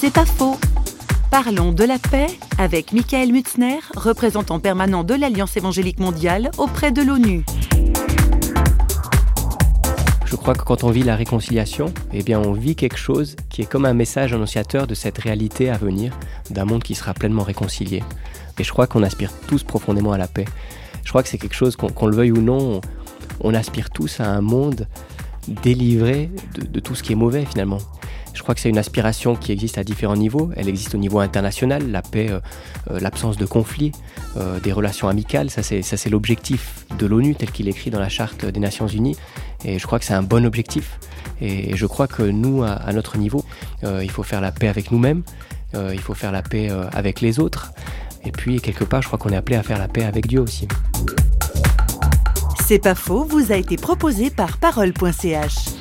C'est pas faux. Parlons de la paix avec Michael Mutzner, représentant permanent de l'Alliance évangélique mondiale auprès de l'ONU. Je crois que quand on vit la réconciliation, eh bien on vit quelque chose qui est comme un message annonciateur de cette réalité à venir, d'un monde qui sera pleinement réconcilié. Et je crois qu'on aspire tous profondément à la paix. Je crois que c'est quelque chose, qu'on le veuille ou non, on, aspire tous à un monde délivré de, tout ce qui est mauvais finalement. Je crois que c'est une aspiration qui existe à différents niveaux. Elle existe au niveau international, la paix, euh, euh, l'absence de conflits, euh, des relations amicales. Ça, c'est l'objectif de l'ONU tel qu'il est écrit dans la Charte des Nations Unies. Et je crois que c'est un bon objectif. Et je crois que nous, à, notre niveau, il faut faire la paix avec nous-mêmes, il faut faire la paix avec les autres. Et puis, quelque part, je crois qu'on est appelé à faire la paix avec Dieu aussi. C'est pas faux, vous a été proposé par parole.ch.